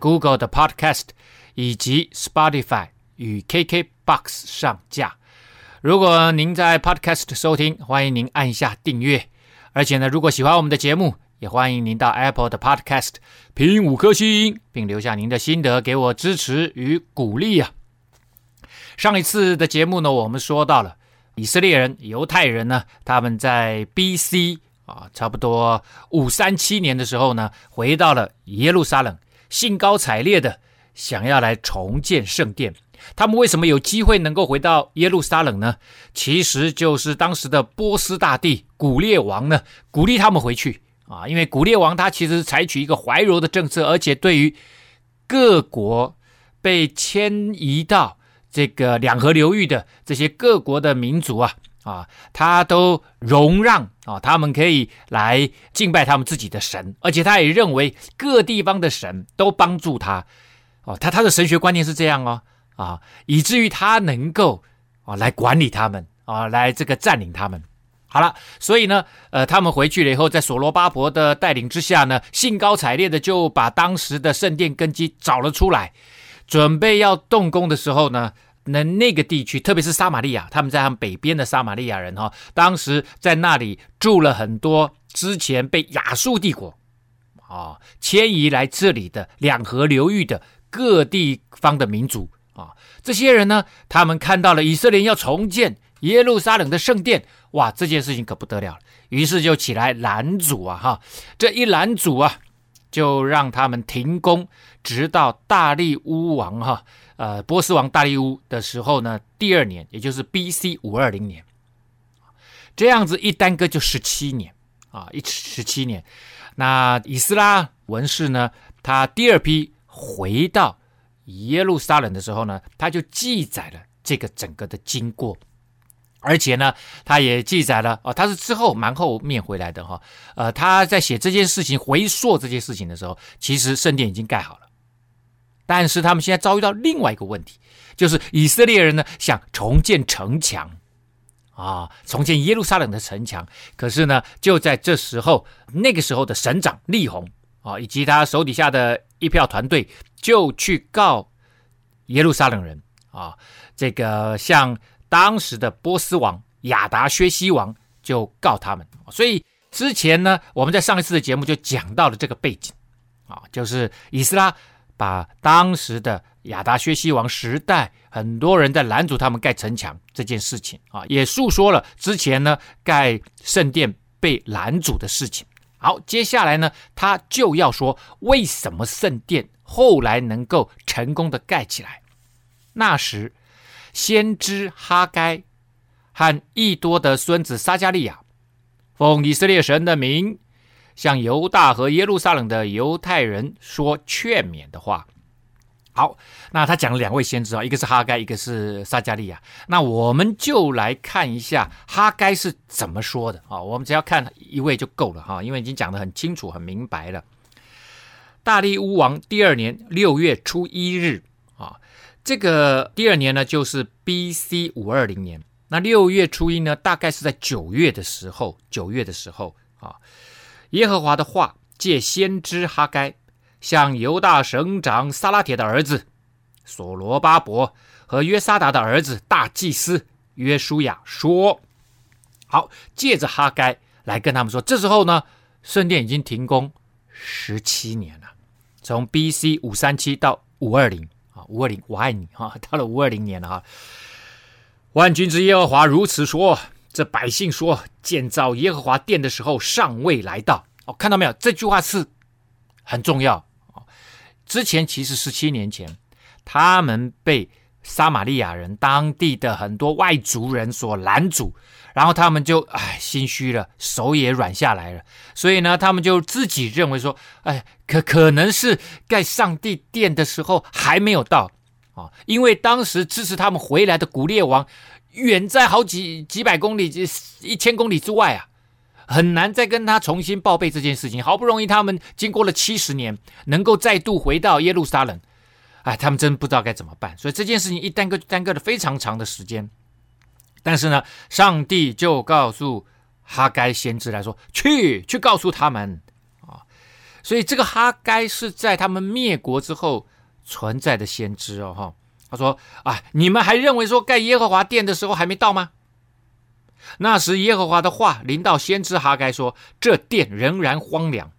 Google 的 Podcast 以及 Spotify 与 KKBox 上架。如果您在 Podcast 收听，欢迎您按下订阅。而且呢，如果喜欢我们的节目，也欢迎您到 Apple 的 Podcast 评五颗星，并留下您的心得，给我支持与鼓励啊！上一次的节目呢，我们说到了以色列人、犹太人呢，他们在 B.C. 啊，差不多五三七年的时候呢，回到了耶路撒冷，兴高采烈的想要来重建圣殿。他们为什么有机会能够回到耶路撒冷呢？其实就是当时的波斯大帝古列王呢，鼓励他们回去啊，因为古列王他其实采取一个怀柔的政策，而且对于各国被迁移到这个两河流域的这些各国的民族啊，啊，他都容让啊，他们可以来敬拜他们自己的神，而且他也认为各地方的神都帮助他，哦，他他的神学观念是这样哦，啊，以至于他能够啊来管理他们啊，来这个占领他们。好了，所以呢，呃，他们回去了以后，在所罗巴伯的带领之下呢，兴高采烈的就把当时的圣殿根基找了出来。准备要动工的时候呢，那那个地区，特别是撒玛利亚，他们在他们北边的撒玛利亚人哈，当时在那里住了很多之前被亚述帝国啊迁移来这里的两河流域的各地方的民族啊，这些人呢，他们看到了以色列要重建耶路撒冷的圣殿，哇，这件事情可不得了了，于是就起来拦阻啊哈，这一拦阻啊。就让他们停工，直到大利乌王哈，呃，波斯王大利乌的时候呢，第二年，也就是 B.C. 五二零年，这样子一耽搁就十七年啊，一十七年。那以斯拉文士呢，他第二批回到耶路撒冷的时候呢，他就记载了这个整个的经过。而且呢，他也记载了哦，他是之后蛮后面回来的哈。呃，他在写这件事情、回溯这件事情的时候，其实圣殿已经盖好了。但是他们现在遭遇到另外一个问题，就是以色列人呢想重建城墙啊，重建耶路撒冷的城墙。可是呢，就在这时候，那个时候的省长利宏啊，以及他手底下的一票团队，就去告耶路撒冷人啊，这个像。当时的波斯王亚达薛西王就告他们，所以之前呢，我们在上一次的节目就讲到了这个背景，啊，就是以斯拉把当时的亚达薛西王时代很多人在拦阻他们盖城墙这件事情啊，也诉说了之前呢盖圣殿被拦阻的事情。好，接下来呢，他就要说为什么圣殿后来能够成功的盖起来，那时。先知哈该和易多的孙子撒迦利亚，奉以色列神的名，向犹大和耶路撒冷的犹太人说劝勉的话。好，那他讲了两位先知啊，一个是哈该，一个是撒迦利亚。那我们就来看一下哈该是怎么说的啊。我们只要看一位就够了哈，因为已经讲得很清楚、很明白了。大利乌王第二年六月初一日啊。这个第二年呢，就是 B.C. 五二零年。那六月初一呢，大概是在九月的时候。九月的时候啊，耶和华的话借先知哈该向犹大省长撒拉铁的儿子所罗巴伯和约沙达的儿子大祭司约书亚说：“好，借着哈该来跟他们说，这时候呢，圣殿已经停工十七年了，从 B.C. 五三七到五二零啊。”五二零，我爱你哈！到了五二零年了哈。万军之耶和华如此说：这百姓说，建造耶和华殿的时候尚未来到。哦，看到没有？这句话是很重要。之前其实十七年前，他们被撒玛利亚人当地的很多外族人所拦阻，然后他们就哎心虚了，手也软下来了。所以呢，他们就自己认为说，哎，可可能是盖上帝殿的时候还没有到啊，因为当时支持他们回来的古列王远在好几几百公里、一千公里之外啊，很难再跟他重新报备这件事情。好不容易他们经过了七十年，能够再度回到耶路撒冷。哎，他们真不知道该怎么办，所以这件事情一耽搁就耽搁了非常长的时间。但是呢，上帝就告诉哈该先知来说：“去，去告诉他们啊！”所以这个哈该是在他们灭国之后存在的先知哦，哈。他说：“啊，你们还认为说盖耶和华殿的时候还没到吗？那时耶和华的话临到先知哈该说：这殿仍然荒凉，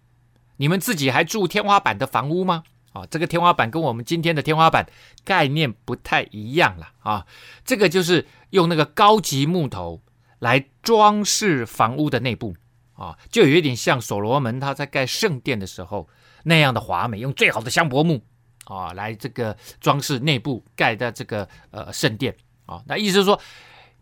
你们自己还住天花板的房屋吗？”啊，这个天花板跟我们今天的天花板概念不太一样了啊。这个就是用那个高级木头来装饰房屋的内部啊，就有一点像所罗门他在盖圣殿的时候那样的华美，用最好的香柏木啊来这个装饰内部盖的这个呃圣殿啊。那意思是说，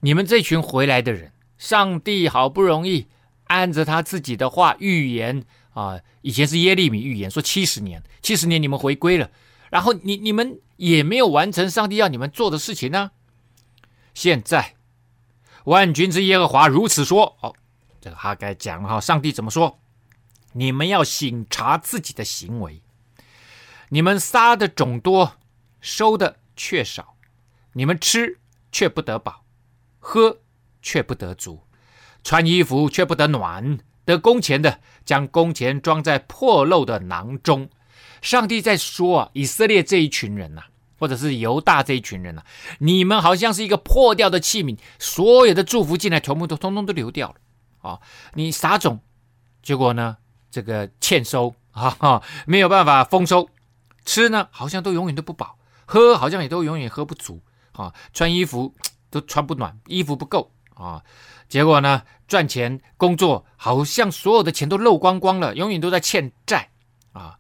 你们这群回来的人，上帝好不容易按着他自己的话预言。啊，以前是耶利米预言说七十年，七十年你们回归了，然后你你们也没有完成上帝要你们做的事情呢。现在万军之耶和华如此说：哦，这个哈该讲哈，上帝怎么说？你们要省察自己的行为，你们撒的种多，收的却少，你们吃却不得饱，喝却不得足，穿衣服却不得暖。得工钱的，将工钱装在破漏的囊中。上帝在说啊，以色列这一群人呐、或者是犹大这一群人呐、你们好像是一个破掉的器皿，所有的祝福进来，全部都通通都流掉了啊！你撒种，结果呢，这个欠收啊哈，没有办法丰收。吃呢，好像都永远都不饱；喝，好像也都永远喝不足啊！穿衣服都穿不暖，衣服不够啊！结果呢，赚钱工作好像所有的钱都漏光光了，永远都在欠债啊！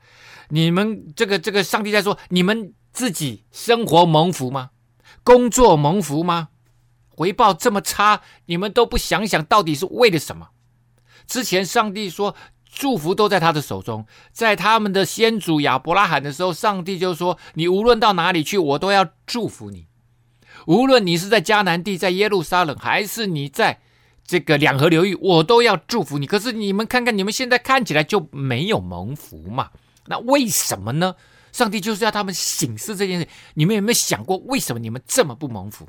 你们这个这个，上帝在说，你们自己生活蒙福吗？工作蒙福吗？回报这么差，你们都不想想到底是为了什么？之前上帝说祝福都在他的手中，在他们的先祖亚伯拉罕的时候，上帝就说：你无论到哪里去，我都要祝福你。无论你是在迦南地，在耶路撒冷，还是你在。这个两河流域，我都要祝福你。可是你们看看，你们现在看起来就没有蒙福嘛？那为什么呢？上帝就是要他们醒思这件事。你们有没有想过，为什么你们这么不蒙福？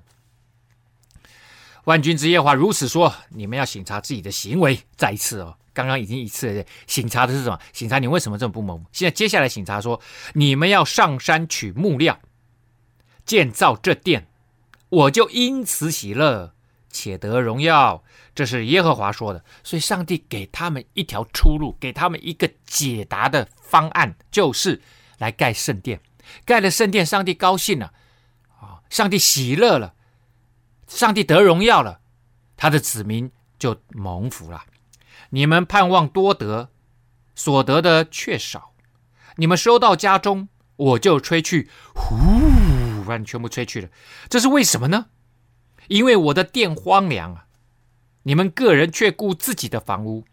万军之耶和华如此说：你们要省察自己的行为。再一次哦，刚刚已经一次了。省察的是什么？醒察你为什么这么不蒙？现在接下来醒察说：你们要上山取木料，建造这殿，我就因此喜乐，且得荣耀。这是耶和华说的，所以上帝给他们一条出路，给他们一个解答的方案，就是来盖圣殿。盖了圣殿，上帝高兴了，啊，上帝喜乐了，上帝得荣耀了，他的子民就蒙福了。你们盼望多得，所得的却少；你们收到家中，我就吹去，呼，把全部吹去了。这是为什么呢？因为我的殿荒凉啊。你们个人却顾自己的房屋，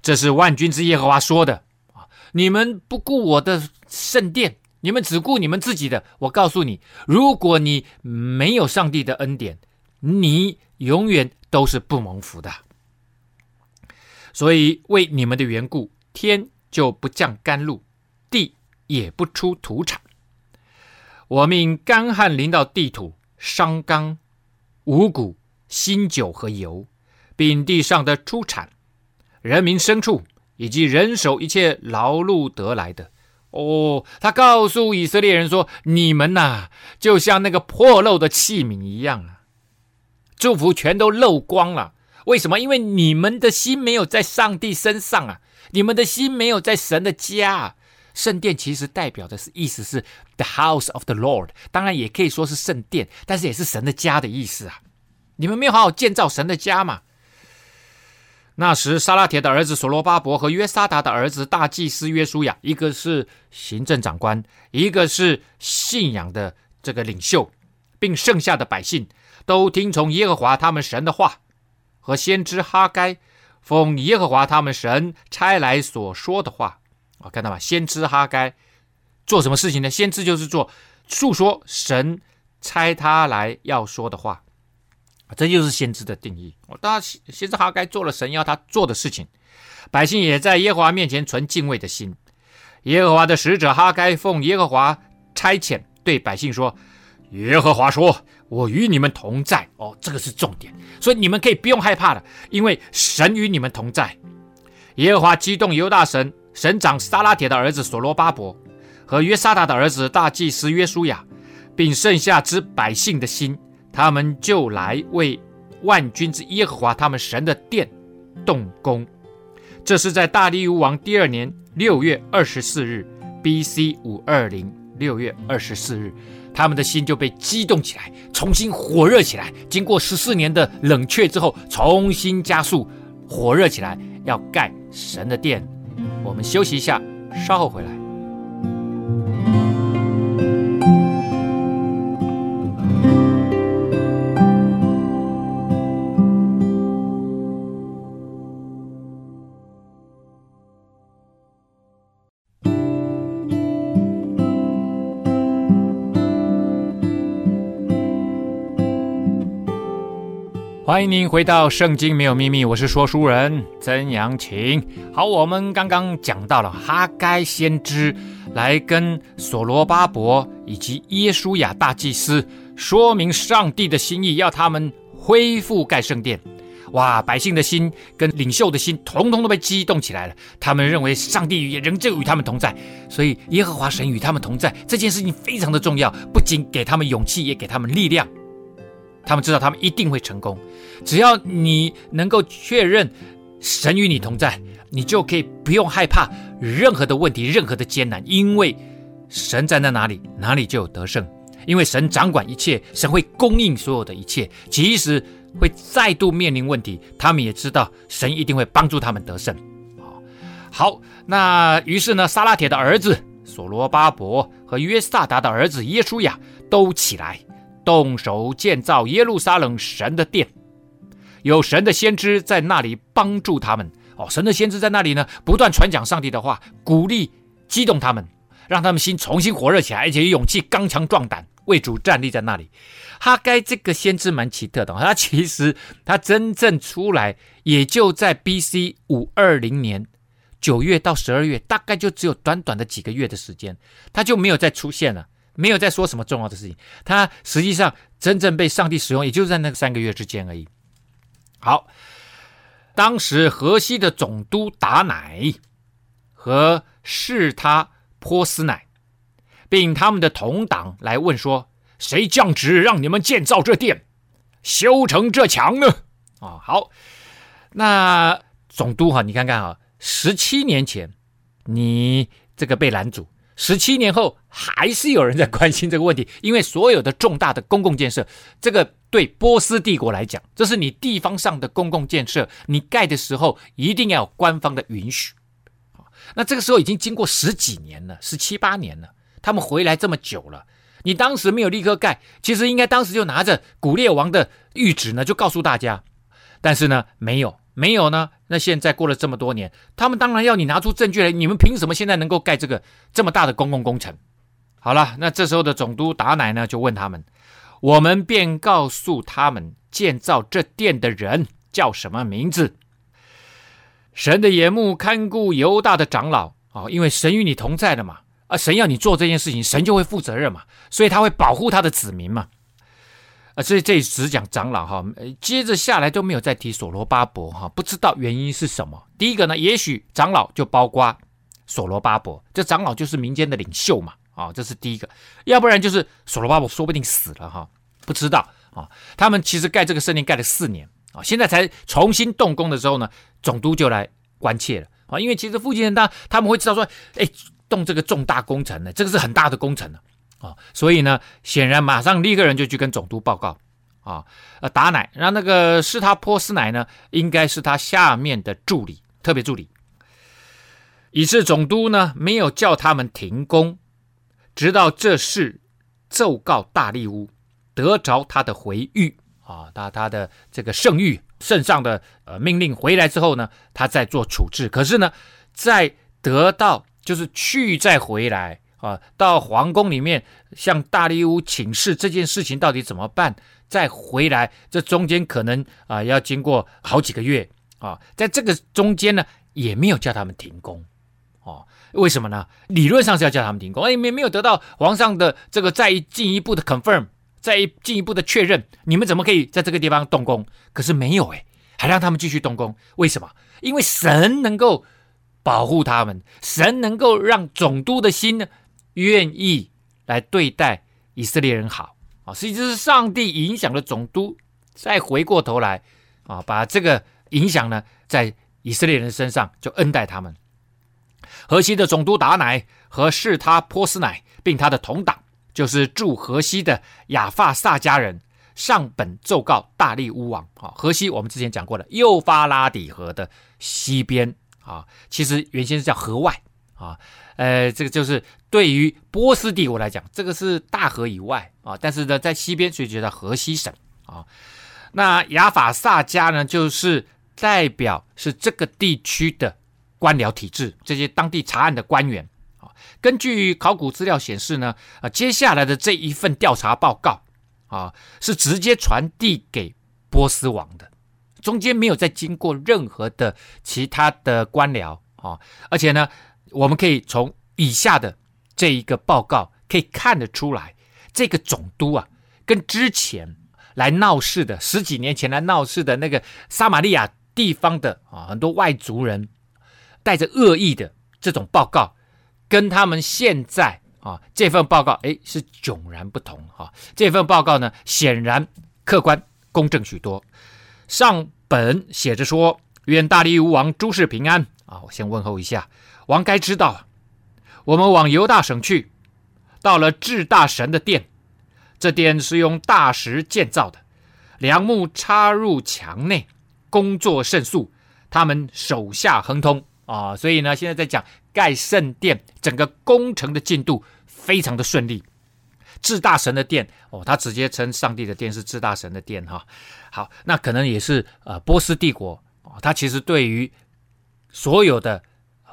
这是万军之耶和华说的啊！你们不顾我的圣殿，你们只顾你们自己的。我告诉你，如果你没有上帝的恩典，你永远都是不蒙福的。所以为你们的缘故，天就不降甘露，地也不出土产。我命干旱临到地土，伤刚、五谷、新酒和油。并地上的出产，人民牲畜以及人手一切劳碌得来的。哦，他告诉以色列人说：“你们呐、就像那个破漏的器皿一样啊，祝福全都漏光了。为什么？因为你们的心没有在上帝身上啊，你们的心没有在神的家。圣殿其实代表的是意思是 the house of the Lord，当然也可以说是圣殿，但是也是神的家的意思啊。你们没有好好建造神的家嘛？”那时，沙拉铁的儿子所罗巴伯和约沙达的儿子大祭司约书亚，一个是行政长官，一个是信仰的这个领袖，并剩下的百姓都听从耶和华他们神的话，和先知哈该奉耶和华他们神差来所说的话。啊，看到吗？先知哈该做什么事情呢？先知就是做述说神差他来要说的话。这就是先知的定义。我当然，先知哈该做了神要他做的事情，百姓也在耶和华面前存敬畏的心。耶和华的使者哈该奉耶和华差遣，对百姓说：“耶和华说，我与你们同在。”哦，这个是重点，所以你们可以不用害怕的，因为神与你们同在。耶和华激动犹大神省长撒拉铁的儿子所罗巴伯和约沙达的儿子大祭司约书亚，并剩下之百姓的心。他们就来为万军之耶和华他们神的殿动工。这是在大利乌王第二年六月二十四日，B.C. 五二零六月二十四日，他们的心就被激动起来，重新火热起来。经过十四年的冷却之后，重新加速火热起来，要盖神的殿。我们休息一下，稍后回来。欢迎您回到《圣经没有秘密》，我是说书人曾阳晴。好，我们刚刚讲到了哈该先知来跟所罗巴伯以及耶书亚大祭司说明上帝的心意，要他们恢复盖圣殿。哇，百姓的心跟领袖的心，统统都被激动起来了。他们认为上帝也仍旧与他们同在，所以耶和华神与他们同在这件事情非常的重要，不仅给他们勇气，也给他们力量。他们知道他们一定会成功，只要你能够确认神与你同在，你就可以不用害怕任何的问题、任何的艰难，因为神站在哪里，哪里就有得胜。因为神掌管一切，神会供应所有的一切，即使会再度面临问题，他们也知道神一定会帮助他们得胜。好，那于是呢，撒拉铁的儿子所罗巴伯和约萨达的儿子耶稣亚都起来。动手建造耶路撒冷神的殿，有神的先知在那里帮助他们。哦，神的先知在那里呢，不断传讲上帝的话，鼓励、激动他们，让他们心重新火热起来，而且有勇气、刚强壮胆，为主站立在那里。哈该这个先知蛮奇特的，他其实他真正出来也就在 B.C. 五二零年九月到十二月，大概就只有短短的几个月的时间，他就没有再出现了。没有再说什么重要的事情，他实际上真正被上帝使用，也就是在那三个月之间而已。好，当时河西的总督达乃和示他波斯乃，并他们的同党来问说：“谁降旨让你们建造这殿、修成这墙呢？”啊，好，那总督哈，你看看啊，十七年前你这个被拦阻。十七年后，还是有人在关心这个问题，因为所有的重大的公共建设，这个对波斯帝国来讲，这是你地方上的公共建设，你盖的时候一定要官方的允许。那这个时候已经经过十几年了，十七八年了，他们回来这么久了，你当时没有立刻盖，其实应该当时就拿着古列王的谕旨呢，就告诉大家，但是呢，没有。没有呢？那现在过了这么多年，他们当然要你拿出证据来。你们凭什么现在能够盖这个这么大的公共工程？好了，那这时候的总督达乃呢，就问他们，我们便告诉他们，建造这殿的人叫什么名字？神的眼目看顾犹大的长老啊，因为神与你同在的嘛，啊，神要你做这件事情，神就会负责任嘛，所以他会保护他的子民嘛。啊，所以这里只讲长老哈，接着下来都没有再提所罗巴伯哈，不知道原因是什么。第一个呢，也许长老就包括所罗巴伯，这长老就是民间的领袖嘛，啊，这是第一个。要不然就是所罗巴伯说不定死了哈，不知道啊。他们其实盖这个圣殿盖了四年啊，现在才重新动工的时候呢，总督就来关切了啊，因为其实附近人大他们会知道说，哎，动这个重大工程呢，这个是很大的工程呢。啊所以呢，显然马上立刻人就去跟总督报告，啊，呃，达乃，让那个是他波斯乃呢，应该是他下面的助理，特别助理。以致总督呢，没有叫他们停工，直到这事奏告大利乌，得着他的回諭啊，他他的这个圣谕圣上的呃命令回来之后呢，他再做处置。可是呢，在得到就是去再回来啊，到皇宫里面向大利乌请示这件事情到底怎么办，再回来，这中间可能啊要经过好几个月啊，在这个中间呢，也没有叫他们停工。哦，为什么呢？理论上是要叫他们停工，哎，没没有得到皇上的这个再进一步的 confirm，再进一步的确认，你们怎么可以在这个地方动工？可是没有哎，还让他们继续动工，为什么？因为神能够保护他们，神能够让总督的心呢，愿意来对待以色列人好啊，实际是上帝影响了总督，再回过头来啊，把这个影响呢，在以色列人身上就恩待他们。河西的总督达乃和示他波斯乃，并他的同党，就是住河西的亚法萨迦人，上本奏告大利乌王。啊，河西我们之前讲过了，幼发拉底河的西边啊，其实原先是叫河外啊。呃，这个就是对于波斯帝国来讲，这个是大河以外啊，但是呢，在西边，所以就叫河西省啊。那亚法萨迦呢，就是代表是这个地区的。官僚体制，这些当地查案的官员啊，根据考古资料显示呢，啊，接下来的这一份调查报告啊，是直接传递给波斯王的，中间没有再经过任何的其他的官僚啊，而且呢，我们可以从以下的这一个报告可以看得出来，这个总督啊，跟之前来闹事的十几年前来闹事的那个撒玛利亚地方的啊，很多外族人。带着恶意的这种报告，跟他们现在啊这份报告，哎，是迥然不同哈。这份报告呢，显然客观公正许多。上本写着说：“愿大利乌王诸事平安啊！”我先问候一下王，该知道，我们往犹大省去，到了至大神的殿，这殿是用大石建造的，梁木插入墙内，工作甚速，他们手下亨通。啊，所以呢，现在在讲盖圣殿，整个工程的进度非常的顺利。至大神的殿哦，他直接称上帝的殿是至大神的殿哈。好，那可能也是呃波斯帝国哦，他其实对于所有的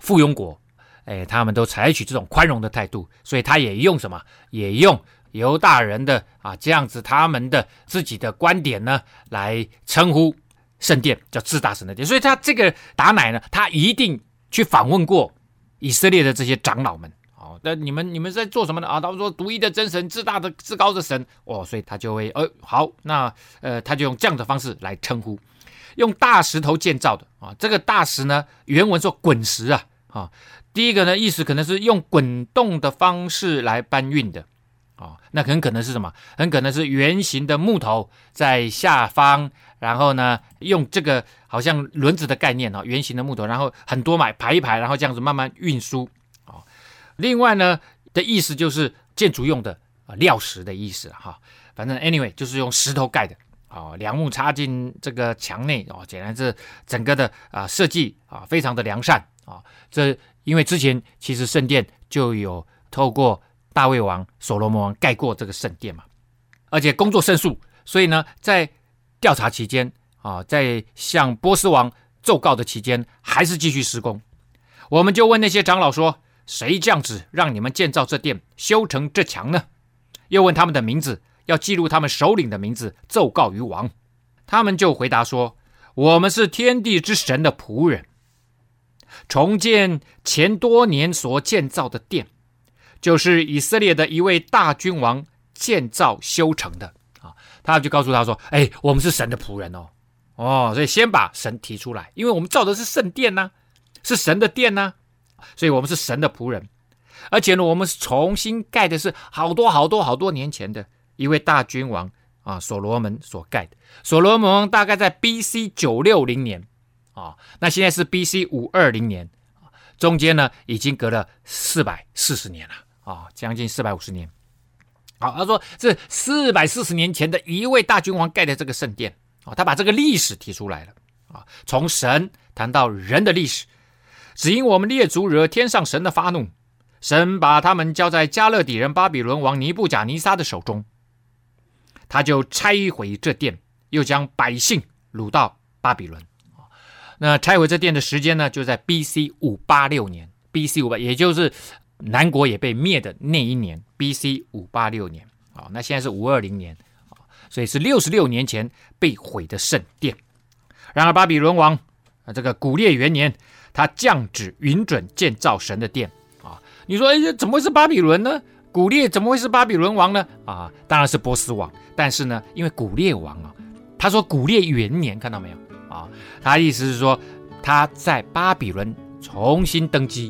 附庸国，哎，他们都采取这种宽容的态度，所以他也用什么，也用犹大人的啊这样子他们的自己的观点呢来称呼。圣殿叫至大神的殿，所以他这个达乃呢，他一定去访问过以色列的这些长老们。哦，那你们你们在做什么呢？啊，他们说独一的真神，至大的至高的神。哦，所以他就会，呃，好，那呃，他就用这样的方式来称呼，用大石头建造的啊。这个大石呢，原文说滚石啊，啊，第一个呢意思可能是用滚动的方式来搬运的。啊，那很可能是什么？很可能是圆形的木头在下方，然后呢，用这个好像轮子的概念啊，圆形的木头，然后很多买，排一排，然后这样子慢慢运输啊。另外呢的意思就是建筑用的啊料石的意思哈。反正 anyway 就是用石头盖的啊，梁木插进这个墙内哦，显然是整个的啊设计啊非常的良善啊。这因为之前其实圣殿就有透过。大卫王、所罗门王盖过这个圣殿嘛，而且工作胜诉，所以呢，在调查期间啊，在向波斯王奏告的期间，还是继续施工。我们就问那些长老说：“谁降旨让你们建造这殿、修成这墙呢？”又问他们的名字，要记录他们首领的名字，奏告于王。他们就回答说：“我们是天地之神的仆人，重建前多年所建造的殿。”就是以色列的一位大君王建造修成的啊，他就告诉他说：“哎，我们是神的仆人哦，哦，所以先把神提出来，因为我们造的是圣殿呐，是神的殿呐，所以我们是神的仆人，而且呢，我们是重新盖的是好多好多好多年前的一位大君王啊，所罗门所盖的。所罗门大概在 B.C. 九六零年啊，那现在是 B.C. 五二零年，中间呢已经隔了四百四十年了。”啊，将近四百五十年。好，他说这四百四十年前的一位大君王盖的这个圣殿啊，他把这个历史提出来了啊，从神谈到人的历史，只因我们列祖惹天上神的发怒，神把他们交在加勒底人巴比伦王尼布甲尼撒的手中。他就拆毁这殿，又将百姓掳到巴比伦。那拆毁这殿的时间呢，就在 B.C. 五八六年，B.C. 五八，也就是南国也被灭的那一年，B.C. 五八六年。啊，那现在是五二零年，所以是六十六年前被毁的圣殿。然而巴比伦王啊，这个古列元年，他降旨允准建造神的殿。啊，你说，哎，怎么会是巴比伦呢？古列怎么会是巴比伦王呢？啊，当然是波斯王。但是呢，因为古列王啊，他说古列元年，看到没有啊？他意思是说他在巴比伦重新登基，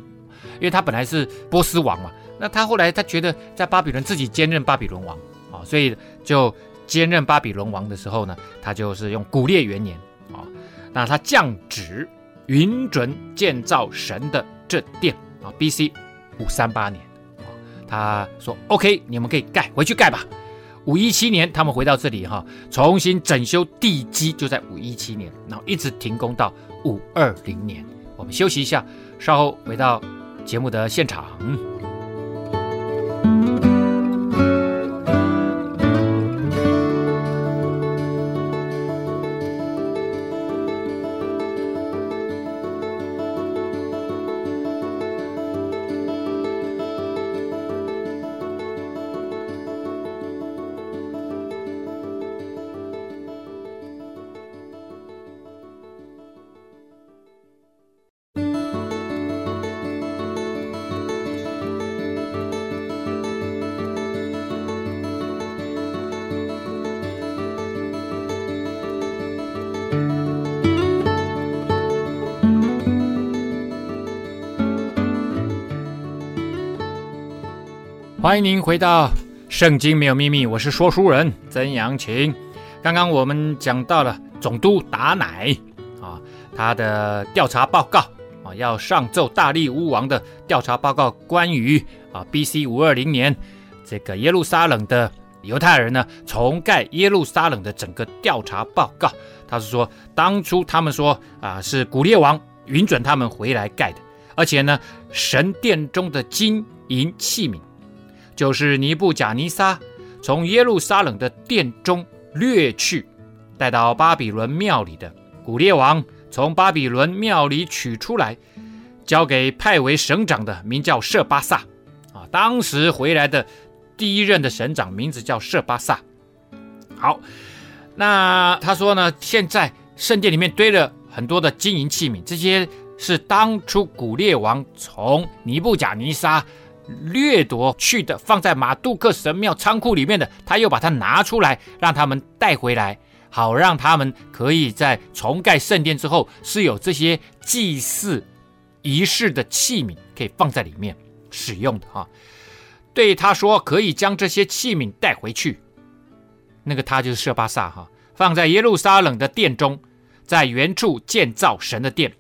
因为他本来是波斯王嘛。那他后来他觉得在巴比伦自己兼任巴比伦王啊，所以就兼任巴比伦王的时候呢，他就是用古列元年啊，那他降旨允准建造神的这殿啊，B.C. 五三八年啊。他说：“OK，你们可以盖，回去盖吧。”五一七年，他们回到这里哈，重新整修地基，就在五一七年，然后一直停工到五二零年。我们休息一下，稍后回到节目的现场。欢迎您回到《圣经没有秘密》，我是说书人曾阳晴。刚刚我们讲到了总督达乃啊，他的调查报告啊，要上奏大利乌王的调查报告，关于啊 B.C. 五二零年这个耶路撒冷的犹太人呢重盖耶路撒冷的整个调查报告。他是说，当初他们说啊是古列王允准他们回来盖的，而且呢神殿中的金银器皿。就是尼布甲尼撒从耶路撒冷的殿中掠去，带到巴比伦庙里的古列王从巴比伦庙里取出来，交给派为省长的，名叫舍巴萨。啊，当时回来的第一任的省长名字叫舍巴萨。好，那他说呢，现在圣殿里面堆了很多的金银器皿，这些是当初古列王从尼布甲尼撒。掠夺去的，放在马杜克神庙仓库里面的，他又把它拿出来，让他们带回来，好让他们可以在重盖圣殿之后，是有这些祭祀仪式的器皿可以放在里面使用的哈。对他说，可以将这些器皿带回去，那个他就是舍巴萨哈，放在耶路撒冷的殿中，在原处建造神的殿。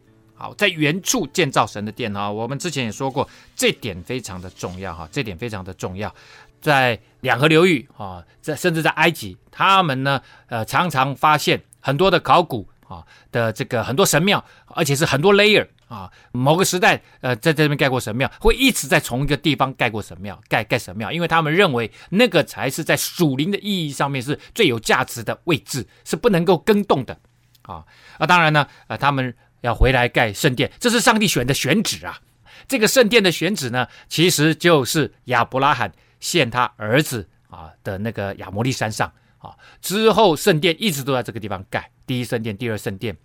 好，在原处建造神的殿啊，我们之前也说过，这点非常的重要哈，这点非常的重要。在两河流域啊，在甚至在埃及，他们呢，呃，常常发现很多的考古啊的这个很多神庙，而且是很多 layer 啊。某个时代，呃，在这边盖过神庙，会一直在同一个地方盖过神庙，盖盖神庙，因为他们认为那个才是在属灵的意义上面是最有价值的位置，是不能够更动的啊。那当然呢，呃，他们。要回来盖圣殿，这是上帝选的选址啊！这个圣殿的选址呢，其实就是亚伯拉罕献他儿子啊的那个亚摩利山上啊。之后圣殿一直都在这个地方盖，第一圣殿、第二圣殿。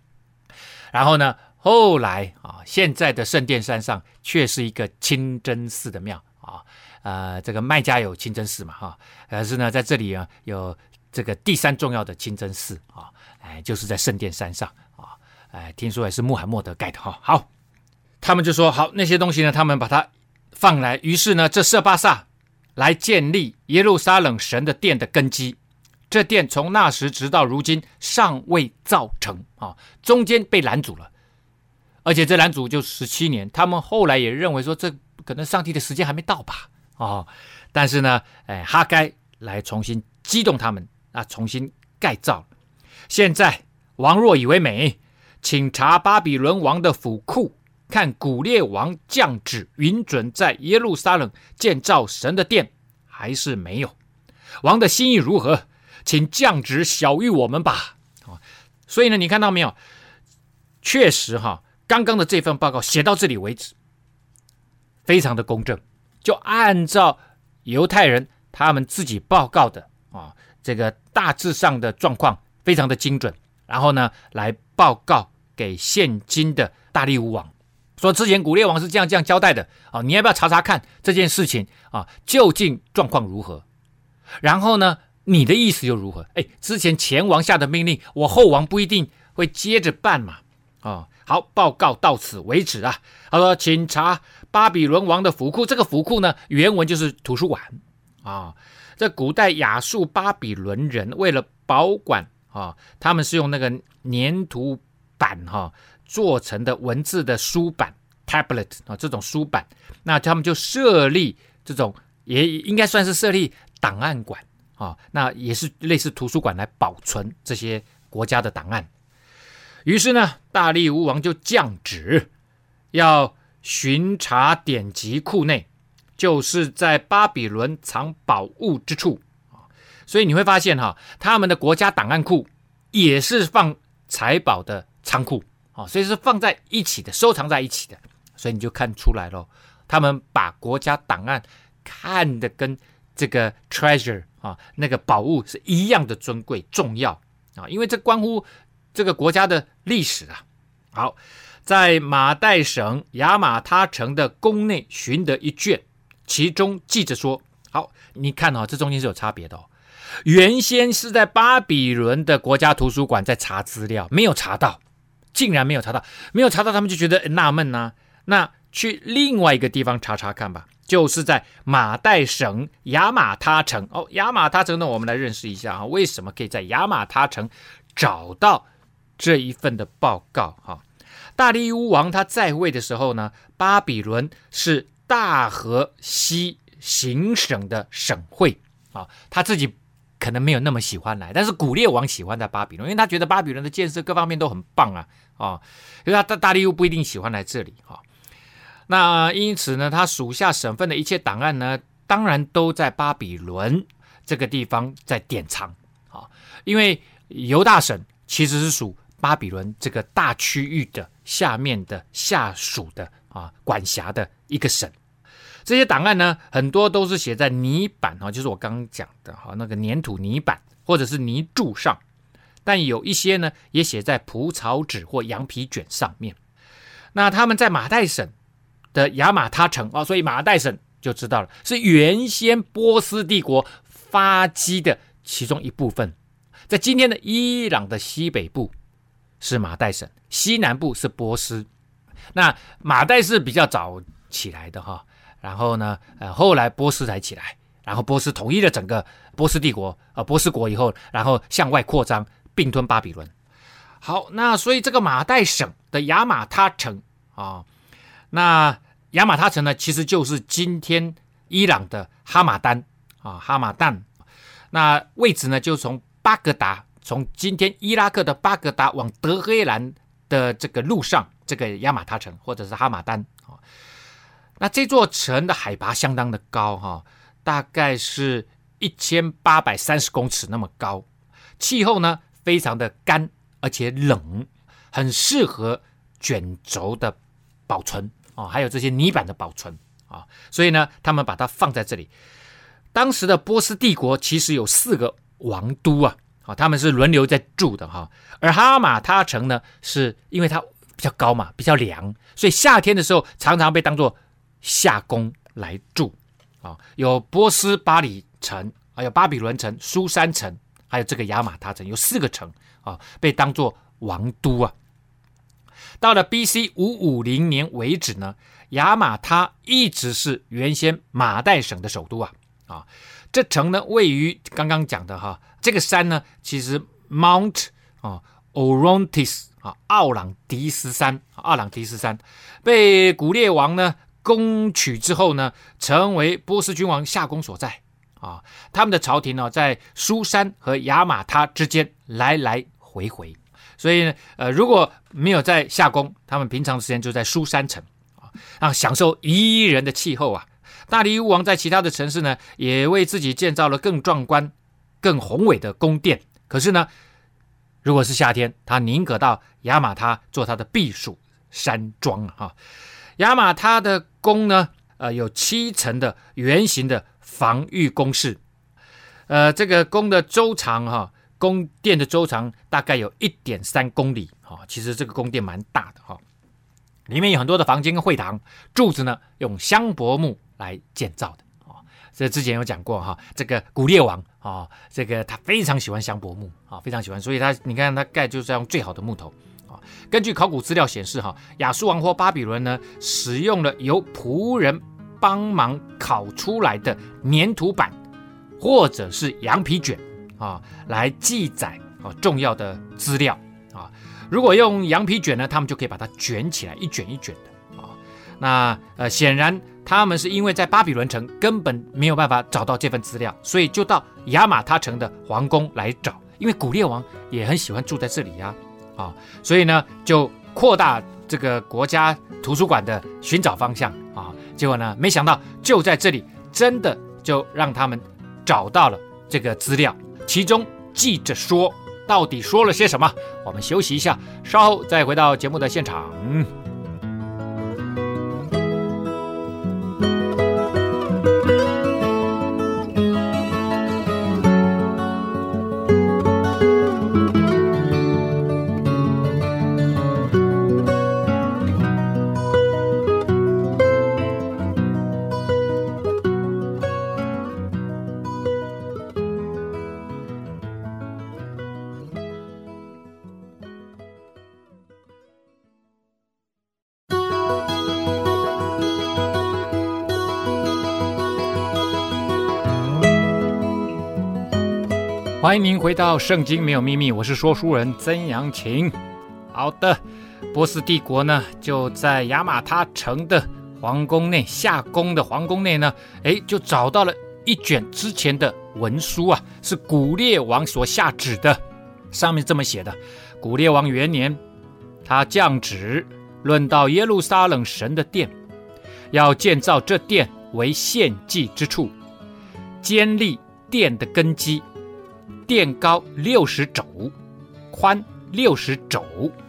然后呢，后来啊，现在的圣殿山上却是一个清真寺的庙啊。呃，这个麦加有清真寺嘛哈，可是呢，在这里啊，有这个第三重要的清真寺啊，哎，就是在圣殿山上啊。哎，听说也是穆罕默德盖的哈。好，他们就说好那些东西呢，他们把它放来。于是呢，这色巴萨来建立耶路撒冷神的殿的根基。这殿从那时直到如今尚未造成啊，中间被拦阻了，而且这拦阻就十七年。他们后来也认为说，这可能上帝的时间还没到吧？哦，但是呢，哎，哈该来重新激动他们啊，重新盖造。现在王若以为美。请查巴比伦王的府库，看古列王降旨允准在耶路撒冷建造神的殿，还是没有？王的心意如何？请降旨晓諭我们吧。啊，所以呢，你看到没有？确实哈，刚刚的这份报告写到这里为止，非常的公正，就按照犹太人他们自己报告的啊，这个大致上的状况非常的精准，然后呢，来报告给现今的大力乌王。说之前古列王是这样这样交代的啊，你要不要查查看这件事情啊，究竟状况如何？然后呢，你的意思又如何？哎，之前前王下的命令，我后王不一定会接着办嘛。啊，好，报告到此为止啊。他说，请查巴比伦王的府库，这个府库呢，原文就是图书馆啊。这古代亚述巴比伦人为了保管啊，他们是用那个粘土板哈。做成的文字的书板 tablet 啊，这种书板，那他们就设立这种，也应该算是设立档案馆啊，那也是类似图书馆来保存这些国家的档案。于是呢，大利乌王就降旨，要巡查典籍库内，就是在巴比伦藏宝物之处。所以你会发现哈，他们的国家档案库也是放财宝的仓库。哦，所以是放在一起的，收藏在一起的，所以你就看出来了，他们把国家档案看得跟这个 treasure 啊，那个宝物是一样的尊贵重要啊，因为这关乎这个国家的历史啊。好，在马代省亚马他城的宫内寻得一卷，其中记着说：好，你看哦，这中间是有差别的哦。原先是在巴比伦的国家图书馆在查资料，没有查到。竟然没有查到，没有查到，他们就觉得纳闷呐。那去另外一个地方查查看吧，就是在马代省雅马他城。哦，雅马他城呢，我们来认识一下啊，为什么可以在雅马他城找到这一份的报告？哈，大利乌王他在位的时候呢，巴比伦是大河西行省的省会啊，他自己。可能没有那么喜欢来，但是古列王喜欢在巴比伦，因为他觉得巴比伦的建设各方面都很棒啊啊，因为他大大力又不一定喜欢来这里哈。那因此呢，他属下省份的一切档案呢，当然都在巴比伦这个地方在典藏啊。因为犹大省其实是属巴比伦这个大区域的下面的下属的啊管辖的一个省。这些档案呢，很多都是写在泥板哈，就是我刚刚讲的哈，那个粘土泥板或者是泥柱上，但有一些呢，也写在蒲草纸或羊皮卷上面。那他们在马代省的雅马他城啊，所以马代省就知道了，是原先波斯帝国发迹的其中一部分。在今天的伊朗的西北部是马代省，西南部是波斯。那马代是比较早起来的哈。然后呢，呃，后来波斯才起来，然后波斯统一了整个波斯帝国，呃，波斯国以后，然后向外扩张，并吞巴比伦。好，那所以这个马代省的亚马他城啊，那亚马他城呢，其实就是今天伊朗的哈马丹啊，哈马丹。那位置呢，就从巴格达，从今天伊拉克的巴格达往德黑兰的这个路上，这个亚马他城或者是哈马丹。那这座城的海拔相当的高哈，大概是一千八百三十公尺那么高，气候呢非常的干而且冷，很适合卷轴的保存啊，还有这些泥板的保存啊，所以呢，他们把它放在这里。当时的波斯帝国其实有四个王都啊，啊，他们是轮流在住的哈，而哈马他城呢，是因为它比较高嘛，比较凉，所以夏天的时候常常被当作下宫来住啊，有波斯巴里城，还有巴比伦城、苏珊城，还有这个亚玛他城，有四个城啊，被当作王都啊。到了 B.C. 五五零年为止呢，亚玛他一直是原先马代省的首都啊啊。这城呢，位于刚刚讲的哈，这个山呢，其实 Mount 啊 Orontes 啊，奥朗迪斯山，奥朗迪斯山被古列王呢。攻取之后呢，成为波斯君王夏宫所在啊。他们的朝廷呢，在苏珊和雅马他之间来来回回，所以呢，呃，如果没有在夏宫，他们平常时间就在苏珊城啊，让享受宜人的气候啊。大利乌王在其他的城市呢，也为自己建造了更壮观更宏伟的宫殿。可是呢，如果是夏天，他宁可到雅马他做他的避暑山庄啊。雅马他的宫呢，呃，有七层的圆形的防御工事，呃，这个宫的周长哈，宫殿的周长大概有一点三公里啊。其实这个宫殿蛮大的哈，里面有很多的房间跟会堂，柱子呢用香柏木来建造的。啊这之前有讲过哈，这个古列王啊，这个他非常喜欢香柏木啊，非常喜欢，所以他你看他盖就是要用最好的木头。根据考古资料显示哈，亚述王或巴比伦呢，使用了由仆人帮忙烤出来的粘土板或者是羊皮卷啊，来记载啊重要的资料啊。如果用羊皮卷呢，他们就可以把它卷起来，一卷一卷的啊。那呃，显然。他们是因为在巴比伦城根本没有办法找到这份资料，所以就到亚玛他城的皇宫来找。因为古列王也很喜欢住在这里呀，啊所以呢就扩大这个国家图书馆的寻找方向啊。结果呢，没想到就在这里，真的就让他们找到了这个资料。其中记着说，到底说了些什么？我们休息一下，稍后再回到节目的现场。欢迎您回到《圣经没有秘密》，我是说书人曾阳晴。好的，波斯帝国呢就在亚马他城的皇宫内，夏宫的皇宫内呢，哎，就找到了一卷之前的文书啊，是古列王所下旨的，上面这么写的：古列王元年，他降旨论到耶路撒冷神的殿，要建造这殿为献祭之处，坚立殿的根基。殿高六十肘，宽六十肘。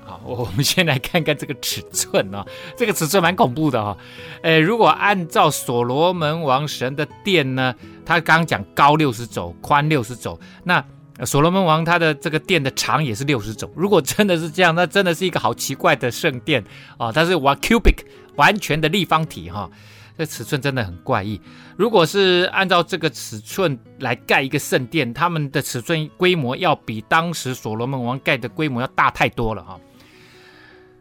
好，我们先来看看这个尺寸啊，这个尺寸蛮恐怖的哈。诶，如果按照所罗门王神的殿呢，他刚刚讲高六十肘，宽六十肘，那所罗门王他的这个殿的长也是六十肘。如果真的是这样，那真的是一个好奇怪的圣殿啊！它是瓦 cubic 完全的立方体哈。这尺寸真的很怪异。如果是按照这个尺寸来盖一个圣殿，他们的尺寸规模要比当时所罗门王盖的规模要大太多了哈。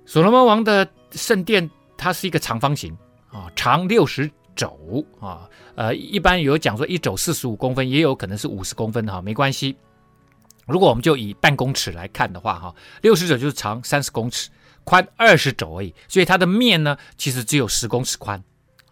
所罗门王的圣殿它是一个长方形啊，长六十肘啊，呃，一般有讲说一肘四十五公分，也有可能是五十公分哈，没关系。如果我们就以半公尺来看的话哈，六十肘就是长三十公尺，宽二十肘而已，所以它的面呢其实只有十公尺宽。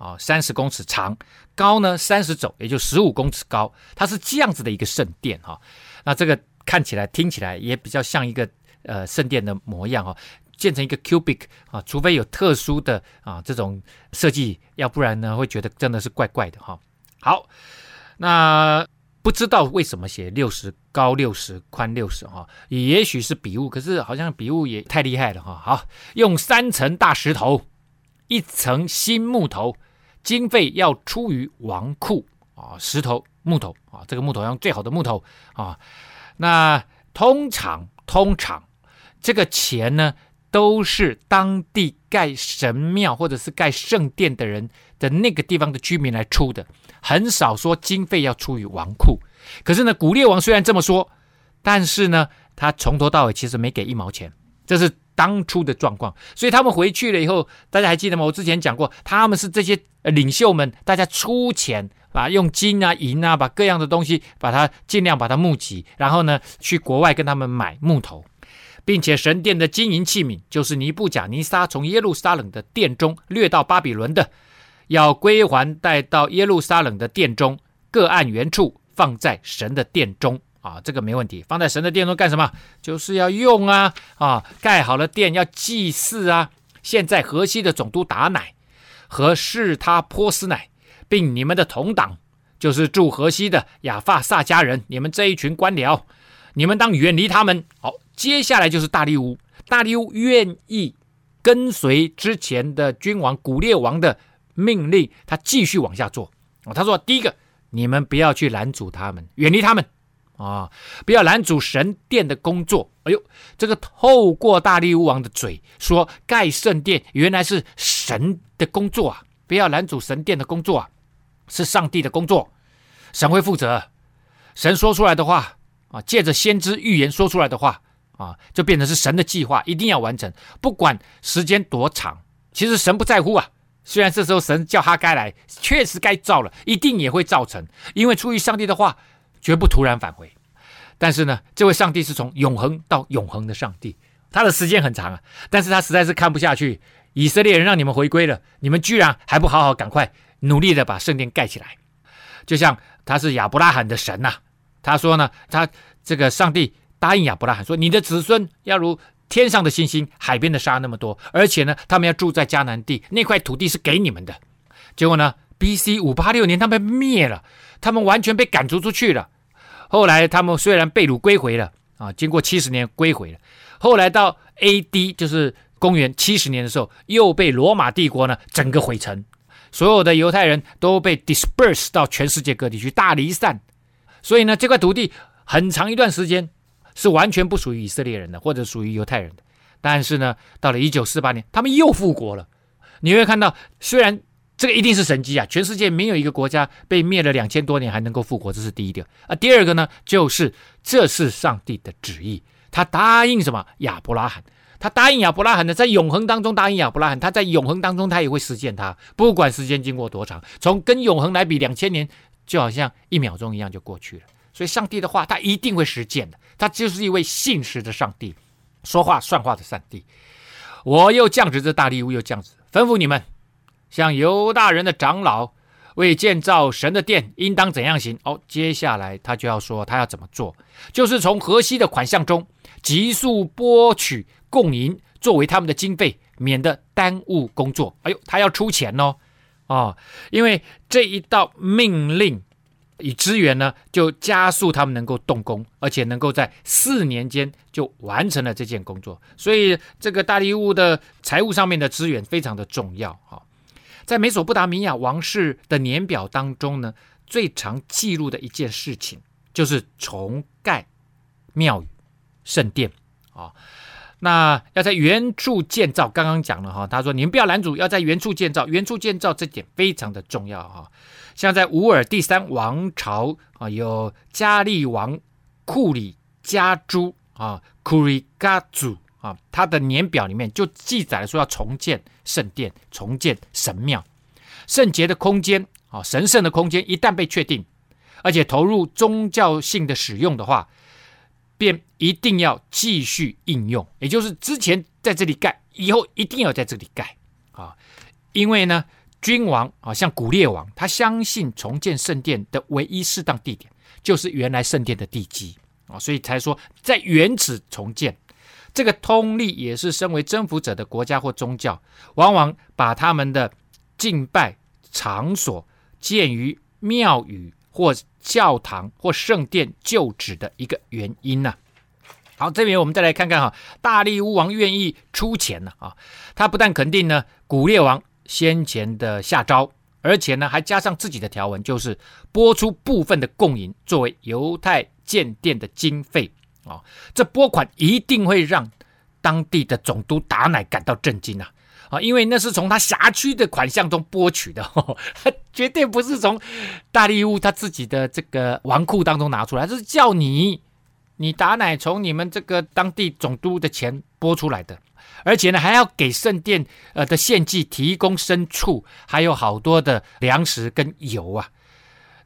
啊，三十公尺长，高呢三十肘，也就十五公尺高，它是这样子的一个圣殿哈。那这个看起来、听起来也比较像一个呃圣殿的模样哈，建成一个 cubic 啊，除非有特殊的啊这种设计，要不然呢会觉得真的是怪怪的哈。好，那不知道为什么写六十高六十宽六十哈，也许是笔误，可是好像笔误也太厉害了哈。好，用三层大石头。一层新木头，经费要出于王库啊，石头木头啊，这个木头用最好的木头啊。那通常通常这个钱呢，都是当地盖神庙或者是盖圣殿的人的那个地方的居民来出的，很少说经费要出于王库。可是呢，古列王虽然这么说，但是呢，他从头到尾其实没给一毛钱，这是。当初的状况，所以他们回去了以后，大家还记得吗？我之前讲过，他们是这些领袖们，大家出钱，把用金啊、银啊，把各样的东西，把它尽量把它募集，然后呢，去国外跟他们买木头，并且神殿的金银器皿，就是尼布甲尼撒从耶路撒冷的殿中掠到巴比伦的，要归还带到耶路撒冷的殿中，各按原处放在神的殿中。啊，这个没问题，放在神的殿中干什么？就是要用啊！啊，盖好了殿要祭祀啊！现在河西的总督达乃和是他波斯乃，并你们的同党，就是住河西的亚法萨迦人，你们这一群官僚，你们当远离他们。好，接下来就是大利乌，大利乌愿意跟随之前的君王古列王的命令，他继续往下做。他说：第一个，你们不要去拦阻他们，远离他们啊，不要拦阻神殿的工作。哎呦，这个透过大力乌王的嘴说盖圣殿原来是神的工作啊，不要拦阻神殿的工作啊，是上帝的工作。神会负责，神说出来的话啊，借着先知预言说出来的话啊，就变成是神的计划，一定要完成，不管时间多长。其实神不在乎啊，虽然这时候神叫哈该来，确实该造了，一定也会造成，因为出于上帝的话，绝不突然返回。但是呢，这位上帝是从永恒到永恒的上帝，他的时间很长啊，但是他实在是看不下去，以色列人让你们回归了，你们居然还不好好赶快努力的把圣殿盖起来，就像。他是亚伯拉罕的神呐、他说呢，他这个上帝答应亚伯拉罕说，你的子孙要如天上的星星，海边的沙那么多，而且呢，他们要住在迦南地，那块土地是给你们的。结果呢，B.C. 五八六年他们灭了，他们完全被赶逐出去了。后来他们虽然被掳归回了啊，经过七十年归回了，后来到 A.D. 就是公元七十年的时候，又被罗马帝国呢整个毁城。所有的犹太人都被 disperse 到全世界各地去，大离散。所以呢，这块土地很长一段时间是完全不属于以色列人的，或者属于犹太人的。但是呢，到了一九四八年，他们又复国了。你会看到，虽然这个一定是神迹啊，全世界没有一个国家被灭了两千多年还能够复国，这是第一点。啊，第二个呢，就是这是上帝的旨意，他答应什么？亚伯拉罕。他答应亚伯拉罕的，在永恒当中答应亚伯拉罕，他在永恒当中他也会实现他，不管时间经过多长，从跟永恒来比，两千年就好像一秒钟一样就过去了。所以上帝的话，他一定会实践的，他就是一位信实的上帝，说话算话的上帝。我又降职这大利乌，又降职吩咐你们，像犹大人的长老为建造神的殿，应当怎样行？哦，接下来他就要说他要怎么做，就是从河西的款项中急速拨取。供银作为他们的经费，免得耽误工作。哎呦，他要出钱哦，哦，因为这一道命令与支援呢，就加速他们能够动工，而且能够在四年间就完成了这件工作。所以，这个大利物的财务上面的资源非常的重要。哈，在美索不达米亚王室的年表当中呢，最常记录的一件事情就是重盖庙宇、圣殿啊。那要在原处建造，刚刚讲了哈，他说你们不要拦阻，要在原处建造，原处建造这点非常的重要哈。像在乌尔第三王朝啊，有加利王库里加诸啊，库里加祖啊，他的年表里面就记载了说要重建圣殿，重建神庙，圣洁的空间啊，神圣的空间一旦被确定，而且投入宗教性的使用的话。便一定要继续应用，也就是之前在这里盖，以后一定要在这里盖啊！因为呢，君王啊，像古列王，他相信重建圣殿的唯一适当地点就是原来圣殿的地基啊，所以才说在原址重建。这个通例也是身为征服者的国家或宗教，往往把他们的敬拜场所建于庙宇。或教堂或圣殿旧址的一个原因呢、啊？好，这边我们再来看看哈，大力乌王愿意出钱呢啊，他不但肯定呢古列王先前的下诏，而且呢还加上自己的条文，就是拨出部分的供银作为犹太建殿的经费啊，这拨款一定会让当地的总督达乃感到震惊啊。啊，因为那是从他辖区的款项中拨取的，呵呵，绝对不是从大利乌他自己的这个王库当中拿出来，这是叫你，你达乃从你们这个当地总督的钱拨出来的，而且呢还要给圣殿呃的献祭提供牲畜，还有好多的粮食跟油啊。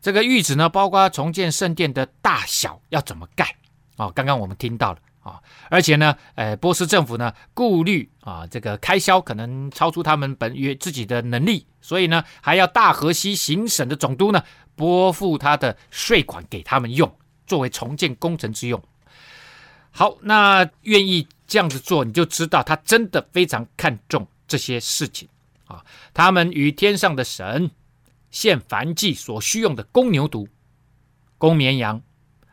这个諭旨呢，包括重建圣殿的大小要怎么盖啊、哦？刚刚我们听到了。啊，而且呢，呃，波斯政府呢，顾虑啊，这个开销可能超出他们本约自己的能力，所以呢，还要大河西行省的总督呢，拨付他的税款给他们用，作为重建工程之用。好，那愿意这样子做，你就知道他真的非常看重这些事情啊。他们与天上的神献燔祭所需用的公牛犊、公绵羊、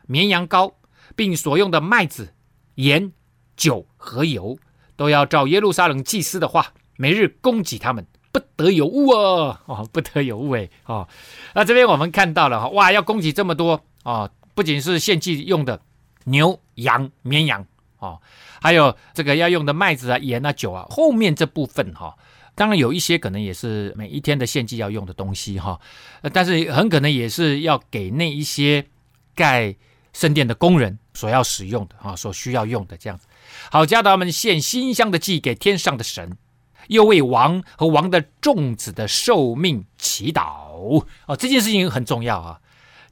绵羊羔，并所用的麦子、盐、酒和油，都要照耶路撒冷祭司的话，每日供给他们，不得有误哦，哦，不得有误哎，哦，那这边我们看到了哈，哇，要供给这么多哦，不仅是献祭用的牛、羊、绵羊哦，还有这个要用的麦子啊、盐啊、酒啊，后面这部分哈。哦当然有一些可能也是每一天的献祭要用的东西哈，但是很可能也是要给那一些盖圣殿的工人所要使用的啊，所需要用的这样子。好，叫他们献馨香的祭给天上的神，又为王和王的众子的寿命祈祷哦。这件事情很重要啊。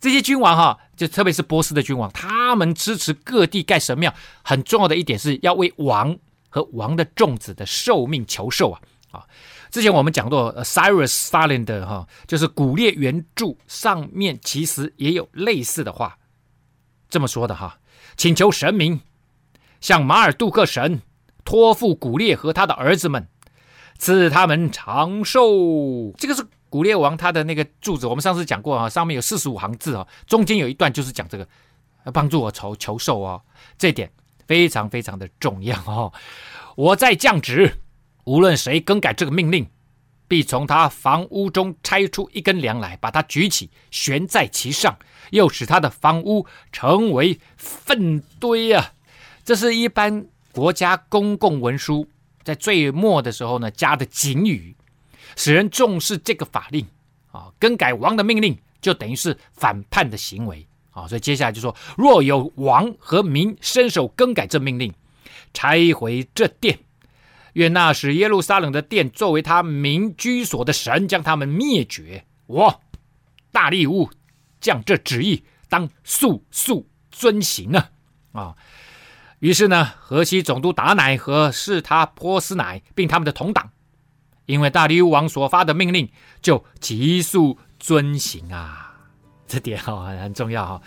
这些君王哈，就特别是波斯的君王，他们支持各地盖神庙，很重要的一点是要为王和王的众子的寿命求寿啊。啊，之前我们讲过，Cyrus Stalin 的哈，就是古列原著上面其实也有类似的话，这么说的哈，请求神明向马尔杜克神托付古列和他的儿子们，赐他们长寿。这个是古列王他的那个柱子，我们上次讲过啊，上面有四十五行字啊，中间有一段就是讲这个，帮助我求求寿哦，这点非常非常的重要哦。我在降旨。无论谁更改这个命令，必从他房屋中拆出一根梁来，把它举起，悬在其上，又使他的房屋成为粪堆啊！这是一般国家公共文书在最末的时候呢加的警语，使人重视这个法令啊。更改王的命令，就等于是反叛的行为啊。所以接下来就说：若有王和民伸手更改这命令，拆毁这殿。愿那使耶路撒冷的殿作为他民居所的神将他们灭绝。我大利乌将这旨意当速速遵行啊！啊，于是呢，河西总督达乃和是他波斯乃并他们的同党，因为大利乌王所发的命令，就急速遵行啊。这点哈、哦、很重要哈、哦。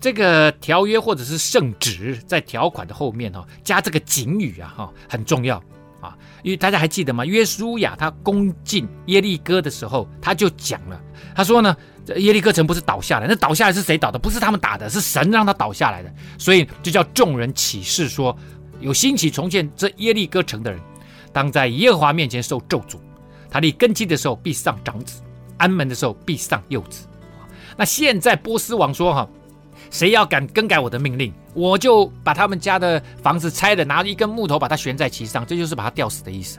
这个条约或者是圣旨在条款的后面哈、加这个警语啊哈，很重要。因为大家还记得吗？约书亚他攻进耶利哥的时候，他就讲了，他说呢，这耶利哥城不是倒下来，那倒下来是谁倒的？不是他们打的，是神让他倒下来的。所以就叫众人起誓说，有兴起重建这耶利哥城的人，当在耶和华面前受咒诅。他立根基的时候必丧长子，安门的时候必丧幼子。那现在波斯王说哈。谁要敢更改我的命令，我就把他们家的房子拆了，拿一根木头把它悬在其上，这就是把他吊死的意思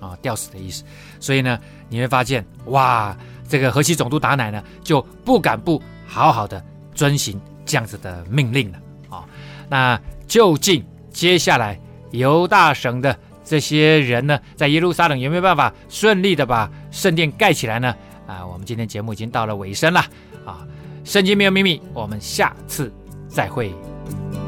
啊！啊，吊死的意思。所以呢，你会发现，哇，这个河西总督达乃呢就不敢不好好的遵行这样子的命令了啊。那究竟接下来犹大省的这些人呢，在耶路撒冷有没有办法顺利的把圣殿盖起来呢？啊，我们今天节目已经到了尾声了啊。圣经没有秘密，我们下次再会。Bye.